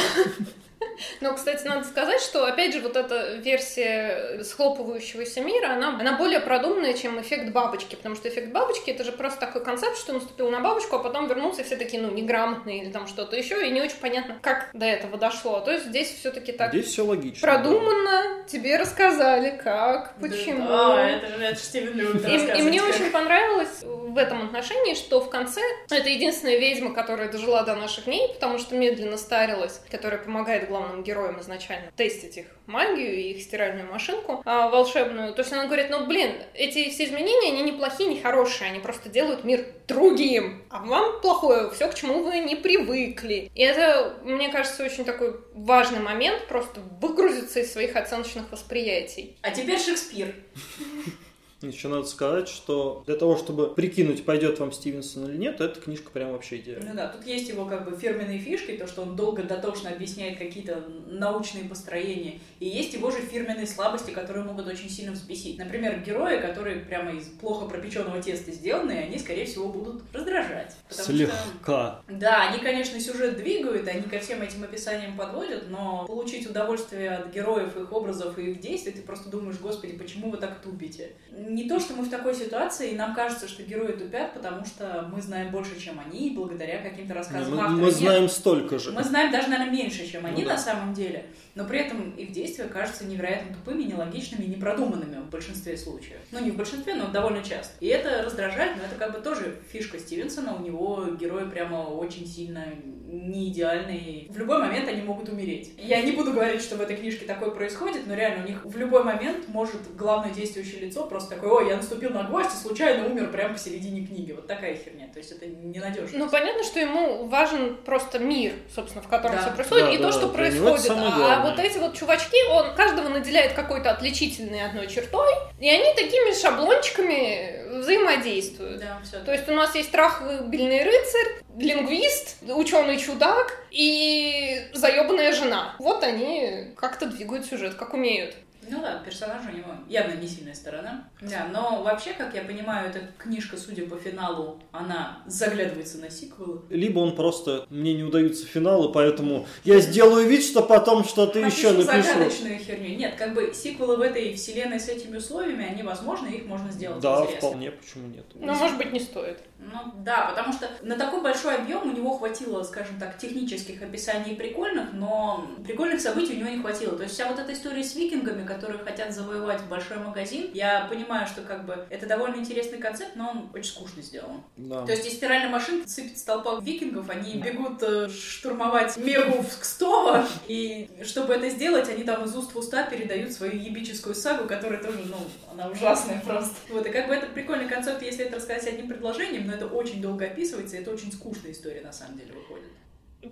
(laughs) Но, кстати, надо сказать, что, опять же, вот эта версия схлопывающегося мира, она, она более продуманная, чем эффект бабочки, потому что эффект бабочки — это же просто такой концепт, что наступил на бабочку, а потом вернулся, и все такие, ну, неграмотные или там что-то еще, и не очень понятно, как до этого дошло. То есть здесь все-таки так Здесь все логично. продуманно, тебе рассказали, как, почему. Да, это же это Стивен И, и мне как. очень понравилось в этом отношении, что в конце это единственная ведьма, которая дожила до наших дней, потому что медленно старилась, которая помогает главным героям изначально тестить их магию и их стиральную машинку а, волшебную. То есть она говорит, ну блин, эти все изменения, они не плохие, не хорошие, они просто делают мир другим. А вам плохое, все, к чему вы не привыкли. И это, мне кажется, очень такой важный момент, просто выгрузиться из своих оценочных восприятий. А теперь Шекспир. (laughs) Еще надо сказать, что для того, чтобы прикинуть, пойдет вам Стивенсон или нет, эта книжка прям вообще идеальна. Ну да, тут есть его как бы фирменные фишки, то, что он долго дотошно объясняет какие-то научные построения, и есть его же фирменные слабости, которые могут очень сильно взбесить. Например, герои, которые прямо из плохо пропеченного теста сделаны, они, скорее всего, будут раздражать. Потому что Слегка. Да, они, конечно, сюжет двигают, они ко всем этим описаниям подводят, но получить удовольствие от героев, их образов и их действий, ты просто думаешь, господи, почему вы так тупите? Не то, что мы в такой ситуации, и нам кажется, что герои тупят, потому что мы знаем больше, чем они, благодаря каким-то рассказам Мы, автора. мы Нет, знаем столько же. мы знаем даже, наверное, меньше, чем они Ну да. на самом деле, но при этом их действия кажутся невероятно тупыми, нелогичными, непродуманными в большинстве случаев. Ну, не в большинстве, но довольно часто. И это раздражает, но это как бы тоже фишка Стивенсона, у него герои прямо очень сильно не идеальные. В любой момент они могут умереть. Я не буду говорить, что в этой книжке такое происходит, но реально у них в любой момент может главное действующее лицо просто такое, ой, я наступил на гвоздь и случайно умер прямо посередине книги. Вот такая херня. То есть это ненадежно. Ну, понятно, что ему важен просто мир, собственно, в котором Да. все происходит, Да, и да, то, что происходит. А. вот эти вот чувачки, он каждого наделяет какой-то отличительной одной чертой, и они такими шаблончиками взаимодействуют. Да, все. То есть у нас есть трахабельный рыцарь, лингвист, ученый чудак и заебанная жена. Вот они как-то двигают сюжет, как умеют. Ну да, персонаж у него явно не сильная сторона. Да, но вообще, как я понимаю, эта книжка, судя по финалу, она заглядывается на сиквелы. Либо он просто, мне не удаются финалы, поэтому я сделаю вид, что потом что-то еще Напишу загадочную херню. Нет, как бы сиквелы в этой вселенной с этими условиями, они возможны, их можно сделать Да, интересно. вполне, почему нет. Но, может быть, не стоит. Ну да, потому что на такой большой объем у него хватило, скажем так, технических описаний прикольных, но прикольных событий у него не хватило. То есть вся вот эта история с викингами, которые хотят завоевать большой магазин, я понимаю, что как бы это довольно интересный концепт, но он очень скучно сделан. Да. То есть из стиральной машинки сыпется толпа викингов, они бегут э, штурмовать Мегу в Кстово, (laughs) и чтобы это сделать, они там из уст в уста передают свою ебическую сагу, которая тоже, ну, она ужасная просто. Вот, и как бы это прикольный концепт, если это рассказать одним предложением, но это очень долго описывается, и это очень скучная история на самом деле выходит.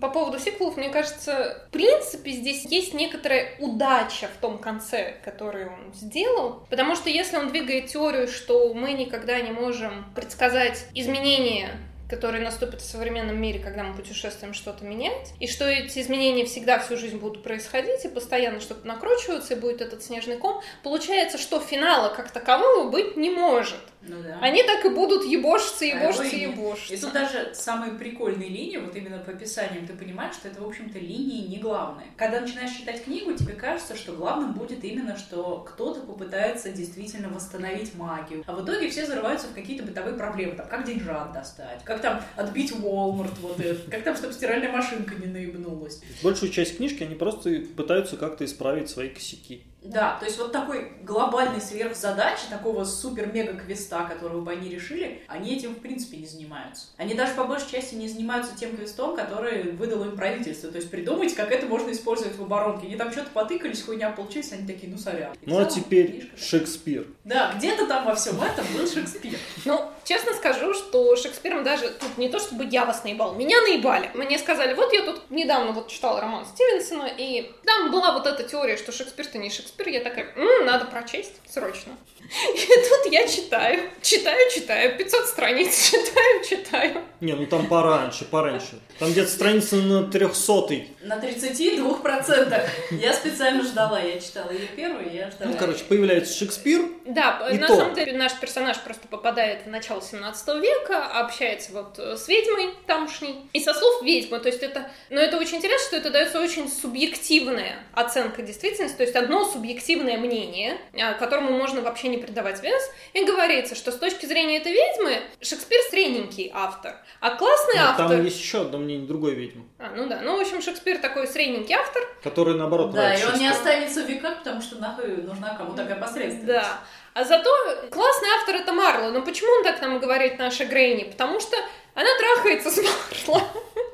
По поводу сиквелов, мне кажется, в принципе, здесь есть некоторая удача в том конце, который он сделал. Потому что если он двигает теорию, что мы никогда не можем предсказать изменения которые наступят в современном мире, когда мы путешествуем что-то менять, и что эти изменения всегда всю жизнь будут происходить, и постоянно что-то накручивается, и будет этот снежный ком, получается, что финала как такового быть не может. Ну да. Они так и будут ебошиться, А ебошиться, нет. ебошиться. И тут даже самые прикольные линии, вот именно по описаниям, ты понимаешь, что это, в общем-то, линии не главные. Когда начинаешь читать книгу, тебе кажется, что главным будет именно, что кто-то попытается действительно восстановить магию. А в итоге все зарываются в какие-то бытовые проблемы, там, как деньжат достать, как там отбить Walmart вот это, как там, чтобы стиральная машинка не наебнулась. Большую часть книжки они просто пытаются как-то исправить свои косяки. Да, то есть вот такой глобальной сверхзадачи, такого супер-мега-квеста, которого бы они решили, они этим в принципе не занимаются. Они даже по большей части не занимаются тем квестом, который выдало им правительство. То есть придумать, как это можно использовать в оборонке. Они там что-то потыкались, хуйня получилась, они такие, ну сорян. И Ну а теперь книжка- Шекспир. Да, где-то там во всем этом был Шекспир. Ну, честно скажу, что Шекспиром даже тут не то, чтобы я вас наебал, меня наебали. Мне сказали, вот я тут недавно вот читала роман Стивенсона, и там была вот эта теория, что Шекспир-то не Шекспир. Я такая, «М, надо прочесть срочно. (laughs) И тут я читаю, читаю, читаю, 500 страниц (laughs) читаю, читаю. Не, ну там пораньше, пораньше. Там где-то страница на трехсотый. На 32%. Я специально ждала, я читала ее первую, я ждала. Ну, короче, появляется Шекспир. Да, И на то. самом деле наш персонаж просто попадает в начало 17 века, общается вот э, с ведьмой тамошней. И со слов ведьмы, то есть это... Но это очень интересно, что это дается очень субъективная оценка действительности, то есть одно субъективное мнение, а, которому можно вообще не придавать вес. И говорится, что с точки зрения этой ведьмы Шекспир средненький автор, а классный Нет, автор... там есть еще одно мнение другой ведьмы, А, ну да, ну в общем Шекспир такой средненький автор, который наоборот Да, и он не останется в веках, потому что нахуй нужна кому такая посредственность. Да. А зато классный автор это Марло. Но почему он так нам говорит наша Грейни? Потому что она трахается с Марло.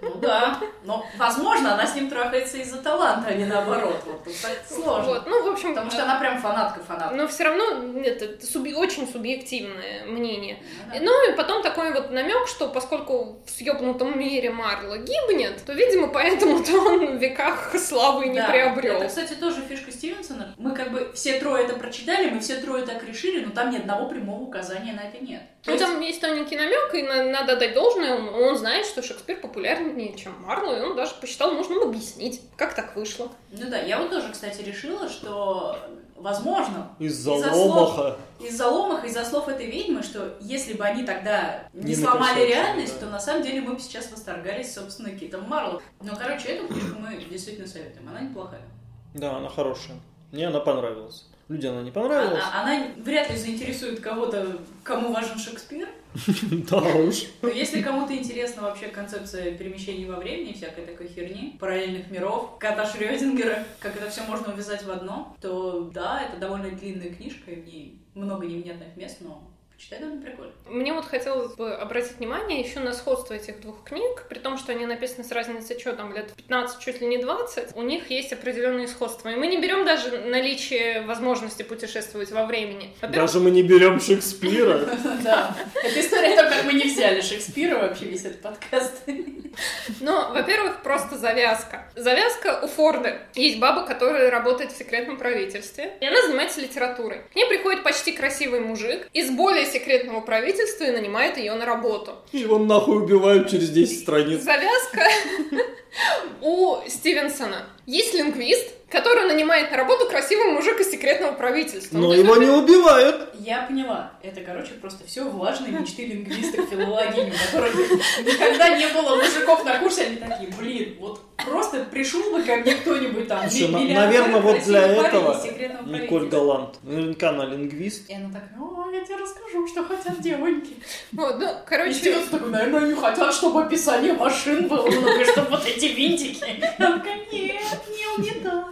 Ну да, но, возможно, она с ним трахается из-за таланта, а не наоборот. Вот тут так сложно. Вот, ну, в общем, Потому что она прям фанатка-фанатка. но все равно это суби- очень субъективное мнение. Ну да. Ну и потом такой вот намек, что поскольку в съебнутом мире Марло гибнет, то, видимо, поэтому-то он в веках славы не Да, приобрел. Это, кстати, тоже фишка Стивенсона. Мы как бы все трое это прочитали, мы все трое так решили, но там ни одного прямого указания на это нет. То Ну, есть- там есть тоненький намек, и на- надо дать должное. Он, он знает, что Шекспир популярнее, чем Марло, и он даже посчитал нужным объяснить, как так вышло. Ну да, я вот тоже, кстати, решила, что, возможно, Из-за Из-за ломаха. из-за ломах, из-за слов этой ведьмы, что если бы они тогда не, Не сломали реальность, да. то на самом деле мы бы сейчас восторгались, собственно, Китом Марло. Но, короче, эту книжку мы действительно советуем, она неплохая. Да, она хорошая. Мне она понравилась. Людям она не А- понравилась. а- Она вряд ли заинтересует кого-то, кому важен Шекспир. (laughs) Да уж. Но если кому-то интересна вообще концепция перемещений во времени, всякой такой херни, параллельных миров, кота Шрёдингера, как это все можно увязать в одно, то да, это довольно длинная книжка, и в ней много невнятных мест, но почитай довольно прикольно. Мне вот хотелось бы обратить внимание еще на сходство этих двух книг, при том, что они написаны с разницей, что там, лет 15, чуть ли не 20, у них есть определенные сходства. И мы не берем даже наличие возможности путешествовать во времени. Во-первых, Даже мы не берем Шекспира. (laughs) Да, это история о том, как мы не взяли Шекспира вообще весь этот подкаст. Ну, во-первых, просто завязка. Завязка у Форда. Есть баба, которая работает в секретном правительстве, и она занимается литературой. К ней приходит почти красивый мужик из более секретного правительства и нанимает ее на работу. Его нахуй убивают через 10 страниц. Завязка у Стивенсона. Есть лингвист, который нанимает на работу красивый мужик из секретного правительства. Ну, Но его не убивают. Я поняла. Это, короче, просто все влажные мечты лингвисток, филологинь, у которых никогда не было мужиков на курсе, они такие, блин, вот просто пришел бы ко мне кто-нибудь там, миллиардер, наверное, вот для этого Николь. Галант. Наверняка она лингвист. И она такая, о, я тебе расскажу, что хотят девоньки. Вот, ну, И короче, Стивенс такой, наверное, они хотят, чтобы описание машин было чтобы вот эти винтики. Она такая, нет, не, не так.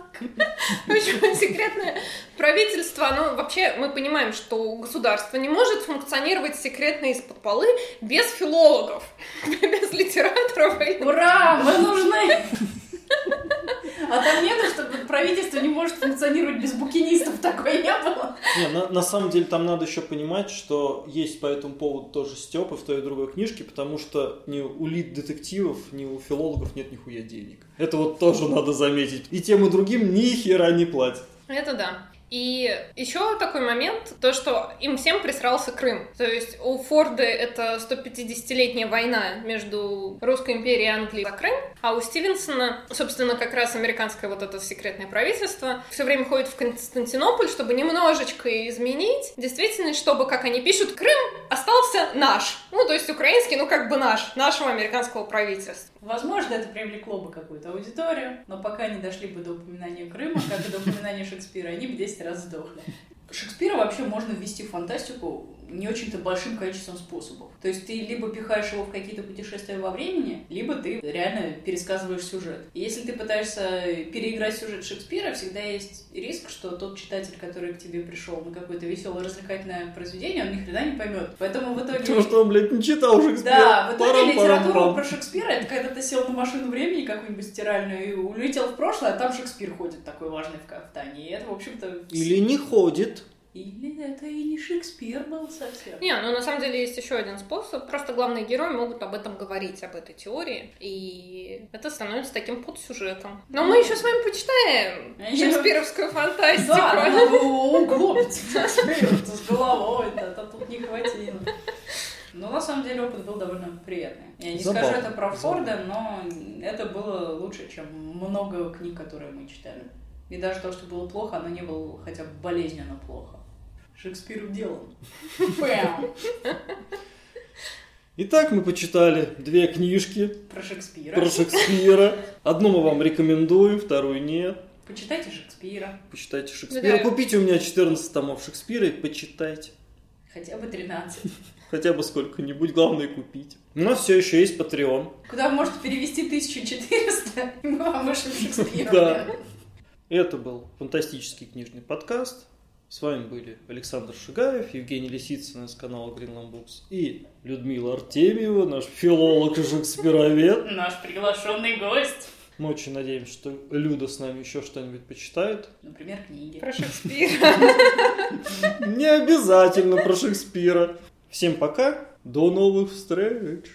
В общем, секретное правительство, оно вообще, мы понимаем, что государство не может функционировать секретно из-под полы без филологов, (laughs) без литераторов. и- Ура, мы нужны! А там нету, чтобы правительство не может функционировать без букинистов, такое не было. Не, на, на самом деле там надо еще понимать, что есть по этому поводу тоже стёбы в той и другой книжке, потому что ни у лид-детективов, ни у филологов нет нихуя денег. Это вот тоже надо заметить. И тем и другим ни хера не платят. Это да. И еще такой момент, то, что им всем присрался Крым. То есть у Форда это 150-летняя война между Русской империей и Англией за Крым, а у Стивенсона, собственно, как раз американское вот это секретное правительство все время ходит в Константинополь, чтобы немножечко изменить действительность, чтобы, как они пишут, Крым остался наш. Ну, то есть украинский, ну, как бы наш, нашего американского правительства. Возможно, это привлекло бы какую-то аудиторию, но пока не дошли бы до упоминания Крыма, как и до упоминания Шекспира, они бы 10 раз сдохли. Шекспира вообще можно ввести в фантастику не очень-то большим количеством способов. То есть ты либо пихаешь его в какие-то путешествия во времени, либо ты реально пересказываешь сюжет. И если ты пытаешься переиграть сюжет Шекспира, всегда есть риск, что тот читатель, который к тебе пришел на какое-то веселое развлекательное произведение, он ни хрена не поймет. Поэтому в итоге... Потому что он, блядь, не читал Шекспира. Да, в итоге Парам-парам-пам. литература про Шекспира это когда ты сел на машину времени какую-нибудь стиральную и улетел в прошлое, а там Шекспир ходит такой важный в кафтане. И это, в общем-то... Или не ходит. Или это и не Шекспир был совсем. Не, ну на самом деле есть еще один способ. Просто главные герои могут об этом говорить, об этой теории. И это становится таким подсюжетом. Но мы еще с вами почитаем Я- шекспировскую фантастику. Да, ну, с головой, да, то тут не хватило. Но на самом деле опыт был довольно приятный. Я не Забавно. скажу это про Форда, но это было лучше, чем много книг, которые мы читали. И даже то, что было плохо, оно не было хотя бы болезненно плохо. Шекспир уделан. Пэм. Итак, мы почитали две книжки Про Шекспира. про Шекспира. Одну мы вам рекомендуем, вторую нет. Почитайте Шекспира. Почитайте Шекспира. Да. Купите у меня 14 томов Шекспира и почитайте. Хотя бы 13. Хотя бы сколько-нибудь, главное купить. У нас все еще есть Patreon. Куда вы можете перевести 1400, и мы вам вышлем Шекспира. Да. Это был фантастический книжный подкаст. С вами были Александр Шигаев, Евгений Лисицын из канала Greenland Books и Людмила Артемьева, наш филолог и шекспировед. Наш приглашенный гость. Мы очень надеемся, что Люда с нами еще что-нибудь почитает. Например, книги. Про Шекспира. Не обязательно про Шекспира. Всем пока, до новых встреч!